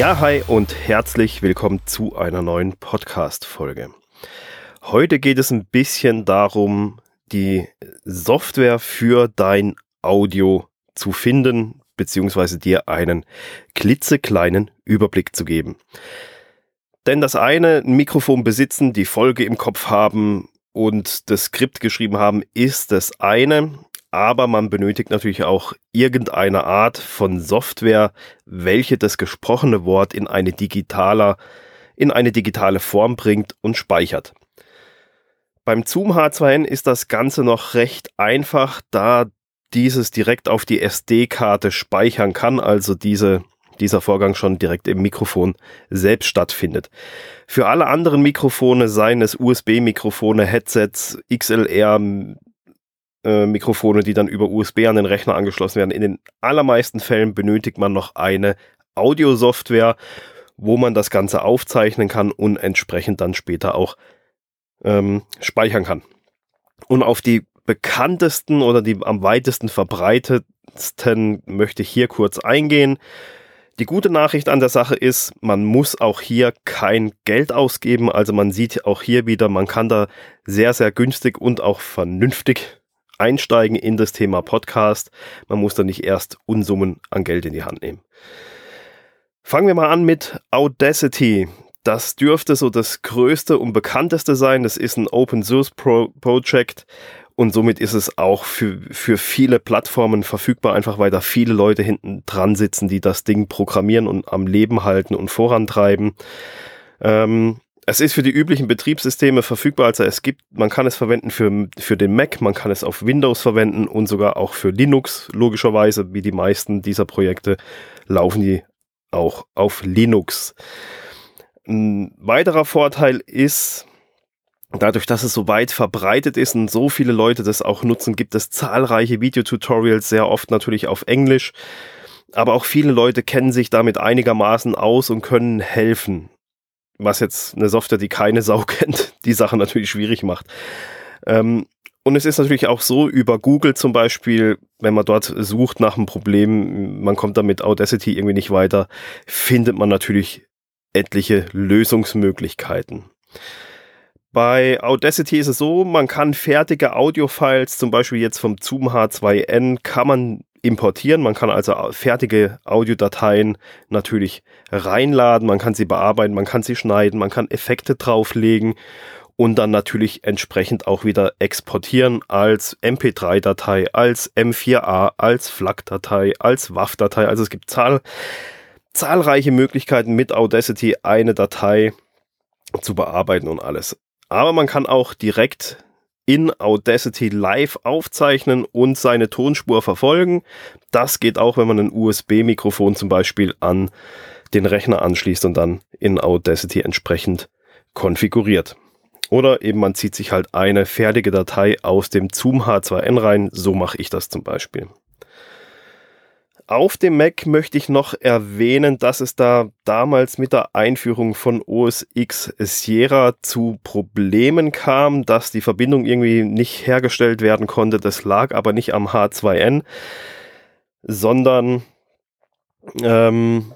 Ja, hi und herzlich willkommen zu einer neuen Podcast-Folge. Heute geht es ein bisschen darum, die Software für dein Audio zu finden, beziehungsweise dir einen klitzekleinen Überblick zu geben. Denn das eine, ein Mikrofon besitzen, die Folge im Kopf haben und das Skript geschrieben haben, ist das eine aber man benötigt natürlich auch irgendeine Art von Software, welche das gesprochene Wort in eine digitaler, in eine digitale Form bringt und speichert. Beim Zoom H2N ist das Ganze noch recht einfach, da dieses direkt auf die SD-Karte speichern kann, also diese, dieser Vorgang schon direkt im Mikrofon selbst stattfindet. Für alle anderen Mikrofone, seien es USB-Mikrofone, Headsets, XLR, äh, Mikrofone, die dann über USB an den Rechner angeschlossen werden. In den allermeisten Fällen benötigt man noch eine Audiosoftware, wo man das Ganze aufzeichnen kann und entsprechend dann später auch ähm, speichern kann. Und auf die bekanntesten oder die am weitesten verbreitetsten möchte ich hier kurz eingehen. Die gute Nachricht an der Sache ist, man muss auch hier kein Geld ausgeben. Also man sieht auch hier wieder, man kann da sehr, sehr günstig und auch vernünftig einsteigen in das Thema Podcast. Man muss da nicht erst Unsummen an Geld in die Hand nehmen. Fangen wir mal an mit Audacity. Das dürfte so das größte und bekannteste sein. Das ist ein Open Source Pro Project und somit ist es auch für, für viele Plattformen verfügbar, einfach weil da viele Leute hinten dran sitzen, die das Ding programmieren und am Leben halten und vorantreiben. Ähm, es ist für die üblichen Betriebssysteme verfügbar, also es gibt, man kann es verwenden für, für den Mac, man kann es auf Windows verwenden und sogar auch für Linux, logischerweise, wie die meisten dieser Projekte, laufen die auch auf Linux. Ein weiterer Vorteil ist, dadurch, dass es so weit verbreitet ist und so viele Leute das auch nutzen, gibt es zahlreiche Videotutorials, sehr oft natürlich auf Englisch. Aber auch viele Leute kennen sich damit einigermaßen aus und können helfen was jetzt eine Software, die keine Sau kennt, die Sache natürlich schwierig macht. Ähm, und es ist natürlich auch so, über Google zum Beispiel, wenn man dort sucht nach einem Problem, man kommt da mit Audacity irgendwie nicht weiter, findet man natürlich etliche Lösungsmöglichkeiten. Bei Audacity ist es so, man kann fertige Audiofiles, zum Beispiel jetzt vom Zoom H2N, kann man importieren. Man kann also fertige Audiodateien natürlich reinladen, man kann sie bearbeiten, man kann sie schneiden, man kann Effekte drauflegen und dann natürlich entsprechend auch wieder exportieren als MP3-Datei, als M4A, als FLAC-Datei, als WAV-Datei. Also es gibt zahl zahlreiche Möglichkeiten mit Audacity eine Datei zu bearbeiten und alles. Aber man kann auch direkt in Audacity live aufzeichnen und seine Tonspur verfolgen. Das geht auch, wenn man ein USB-Mikrofon zum Beispiel an den Rechner anschließt und dann in Audacity entsprechend konfiguriert. Oder eben man zieht sich halt eine fertige Datei aus dem Zoom H2N rein. So mache ich das zum Beispiel. Auf dem Mac möchte ich noch erwähnen, dass es da damals mit der Einführung von OS X Sierra zu Problemen kam, dass die Verbindung irgendwie nicht hergestellt werden konnte. Das lag aber nicht am H2N, sondern ähm,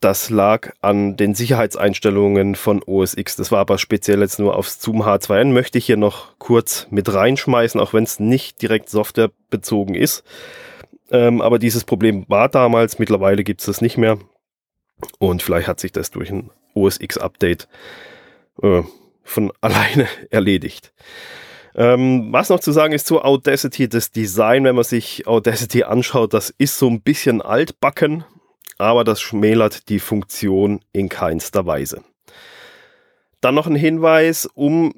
das lag an den Sicherheitseinstellungen von OS X. Das war aber speziell jetzt nur aufs Zoom H2N. Möchte ich hier noch kurz mit reinschmeißen, auch wenn es nicht direkt softwarebezogen ist. Ähm, aber dieses Problem war damals, mittlerweile gibt es das nicht mehr. Und vielleicht hat sich das durch ein OS X-Update äh, von alleine erledigt. Ähm, was noch zu sagen ist zu Audacity, das Design, wenn man sich Audacity anschaut, das ist so ein bisschen altbacken, aber das schmälert die Funktion in keinster Weise. Dann noch ein Hinweis, um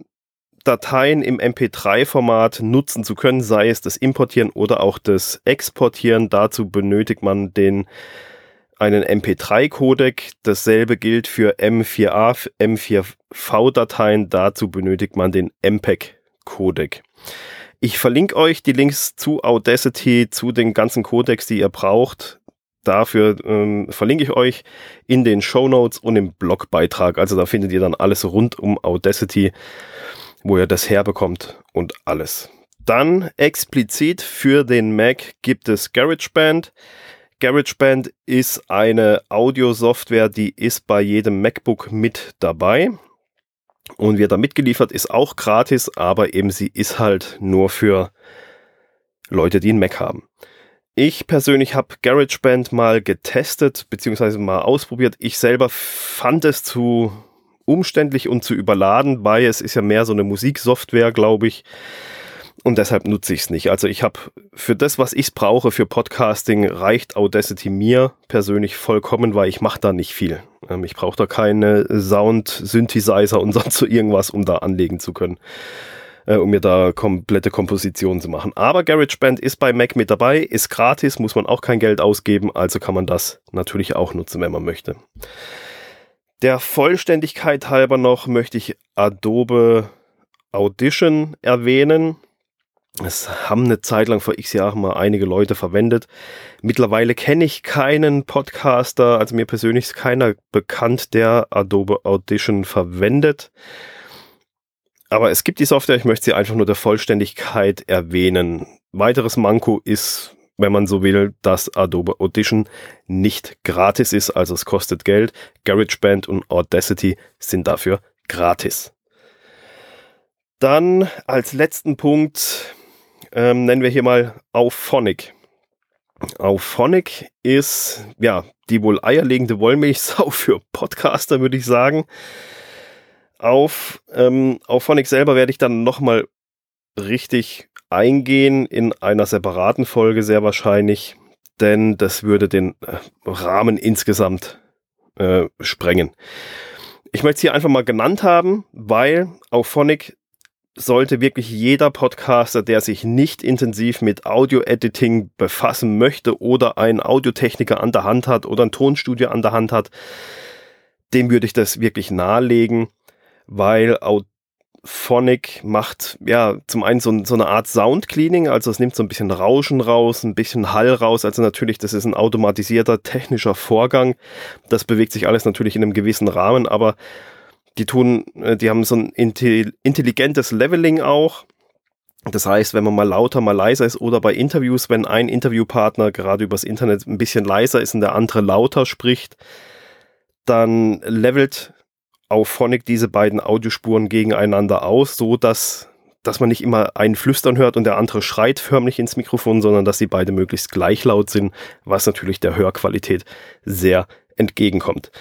Dateien im MP3-Format nutzen zu können, sei es das Importieren oder auch das Exportieren. Dazu benötigt man den einen MP3-Codec. Dasselbe gilt für M4A, M4V-Dateien. Dazu benötigt man den MPEG-Codec. Ich verlinke euch die Links zu Audacity, zu den ganzen Codecs, die ihr braucht. Dafür ähm, verlinke ich euch in den Show Notes und im Blogbeitrag. Also da findet ihr dann alles rund um Audacity wo ihr das herbekommt und alles. Dann explizit für den Mac gibt es GarageBand. GarageBand ist eine Audio-Software, die ist bei jedem MacBook mit dabei und wird da mitgeliefert, ist auch gratis, aber eben sie ist halt nur für Leute, die einen Mac haben. Ich persönlich habe GarageBand mal getestet, beziehungsweise mal ausprobiert. Ich selber fand es zu umständlich und zu überladen, weil es ist ja mehr so eine Musiksoftware, glaube ich. Und deshalb nutze ich es nicht. Also ich habe für das, was ich brauche für Podcasting, reicht Audacity mir persönlich vollkommen, weil ich mache da nicht viel. Ähm, ich brauche da keine Sound-Synthesizer und sonst so irgendwas, um da anlegen zu können äh, um mir da komplette Kompositionen zu machen. Aber GarageBand ist bei Mac mit dabei, ist gratis, muss man auch kein Geld ausgeben, also kann man das natürlich auch nutzen, wenn man möchte. Der Vollständigkeit halber noch möchte ich Adobe Audition erwähnen. Es haben eine Zeit lang vor x Jahren mal einige Leute verwendet. Mittlerweile kenne ich keinen Podcaster, also mir persönlich ist keiner bekannt, der Adobe Audition verwendet. Aber es gibt die Software, ich möchte sie einfach nur der Vollständigkeit erwähnen. Weiteres Manko ist, wenn man so will, dass Adobe Audition nicht gratis ist, also es kostet Geld. GarageBand und Audacity sind dafür gratis. Dann als letzten Punkt ähm, nennen wir hier mal Auphonic. Auphonic ist ja die wohl eierlegende Wollmilchsau für Podcaster, würde ich sagen auf, ähm, auf Phonic selber werde ich dann nochmal richtig eingehen in einer separaten Folge sehr wahrscheinlich, denn das würde den äh, Rahmen insgesamt äh, sprengen. Ich möchte es hier einfach mal genannt haben, weil auf Phonic sollte wirklich jeder Podcaster, der sich nicht intensiv mit Audio-Editing befassen möchte oder einen Audiotechniker an der Hand hat oder ein Tonstudio an der Hand hat, dem würde ich das wirklich nahelegen weil Auphonic macht ja zum einen so, so, eine Art Sound Cleaning, also es nimmt so ein bisschen Rauschen raus, ein bisschen Hall raus, also natürlich, das ist ein automatisierter technischer Vorgang. Das bewegt sich alles natürlich in einem gewissen Rahmen, aber die tun, äh, die haben so ein intelligentes Leveling auch. Das heißt, wenn man mal lauter, mal leiser ist oder bei Interviews, wenn ein Interviewpartner gerade übers Internet ein bisschen leiser ist und der andere lauter spricht, dann levelt auf Phonic diese beiden Audiospuren gegeneinander aus, so dass dass man nicht immer einen flüstern hört und der andere schreit förmlich ins Mikrofon, sondern dass sie beide möglichst gleich laut sind, was natürlich der Hörqualität sehr entgegenkommt.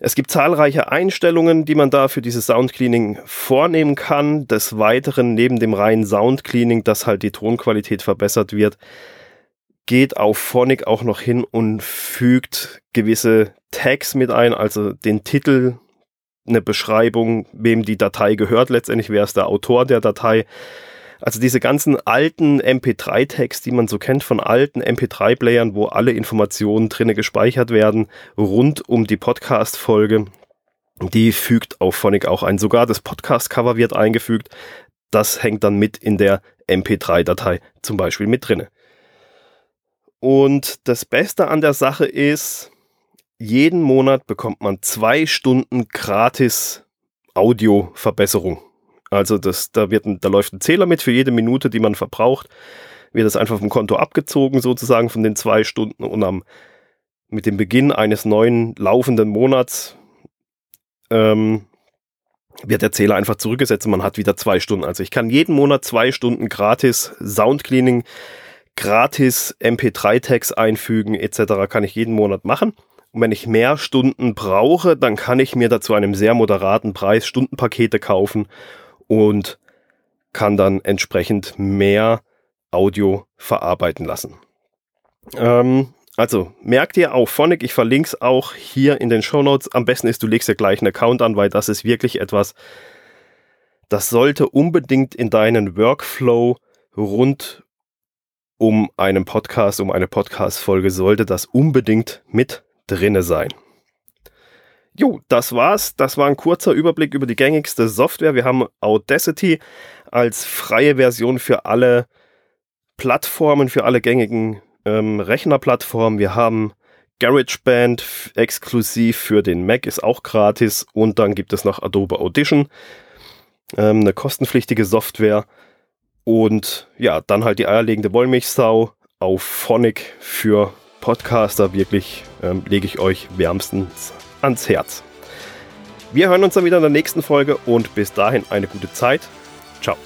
Es gibt zahlreiche Einstellungen, die man da für dieses Soundcleaning vornehmen kann. Des Weiteren, neben dem reinen Soundcleaning, dass halt die Tonqualität verbessert wird, geht auf Phonic auch noch hin und fügt gewisse Tags mit ein, also den Titel eine Beschreibung, wem die Datei gehört. Letztendlich wer ist der Autor der Datei. Also diese ganzen alten MP3-Tags, die man so kennt von alten MP3-Playern, wo alle Informationen drinne gespeichert werden, rund um die Podcast-Folge, die fügt auf Phonic auch ein. Sogar das Podcast-Cover wird eingefügt. Das hängt dann mit in der MP3-Datei zum Beispiel mit drinne. Und das Beste an der Sache ist, jeden Monat bekommt man zwei Stunden gratis Audioverbesserung. Also das, da, wird ein, da läuft ein Zähler mit für jede Minute, die man verbraucht. Wird das einfach vom Konto abgezogen, sozusagen von den zwei Stunden. Und am, mit dem Beginn eines neuen laufenden Monats ähm, wird der Zähler einfach zurückgesetzt und man hat wieder zwei Stunden. Also ich kann jeden Monat zwei Stunden gratis Soundcleaning, gratis MP3-Tags einfügen etc. kann ich jeden Monat machen. Und wenn ich mehr Stunden brauche, dann kann ich mir dazu einem sehr moderaten Preis Stundenpakete kaufen und kann dann entsprechend mehr Audio verarbeiten lassen. Ähm, also merkt ihr auch Phonic, ich verlinke es auch hier in den Show Notes. Am besten ist, du legst dir gleich einen Account an, weil das ist wirklich etwas, das sollte unbedingt in deinen Workflow rund um einen Podcast, um eine Podcast-Folge, sollte das unbedingt mit drinne sein. Jo, das war's. Das war ein kurzer Überblick über die gängigste Software. Wir haben Audacity als freie Version für alle Plattformen, für alle gängigen ähm, Rechnerplattformen. Wir haben GarageBand exklusiv für den Mac, ist auch gratis. Und dann gibt es noch Adobe Audition, ähm, eine kostenpflichtige Software. Und ja, dann halt die eierlegende Wollmilchsau auf Phonic für Podcaster wirklich ähm, lege ich euch wärmstens ans Herz. Wir hören uns dann wieder in der nächsten Folge und bis dahin eine gute Zeit. Ciao.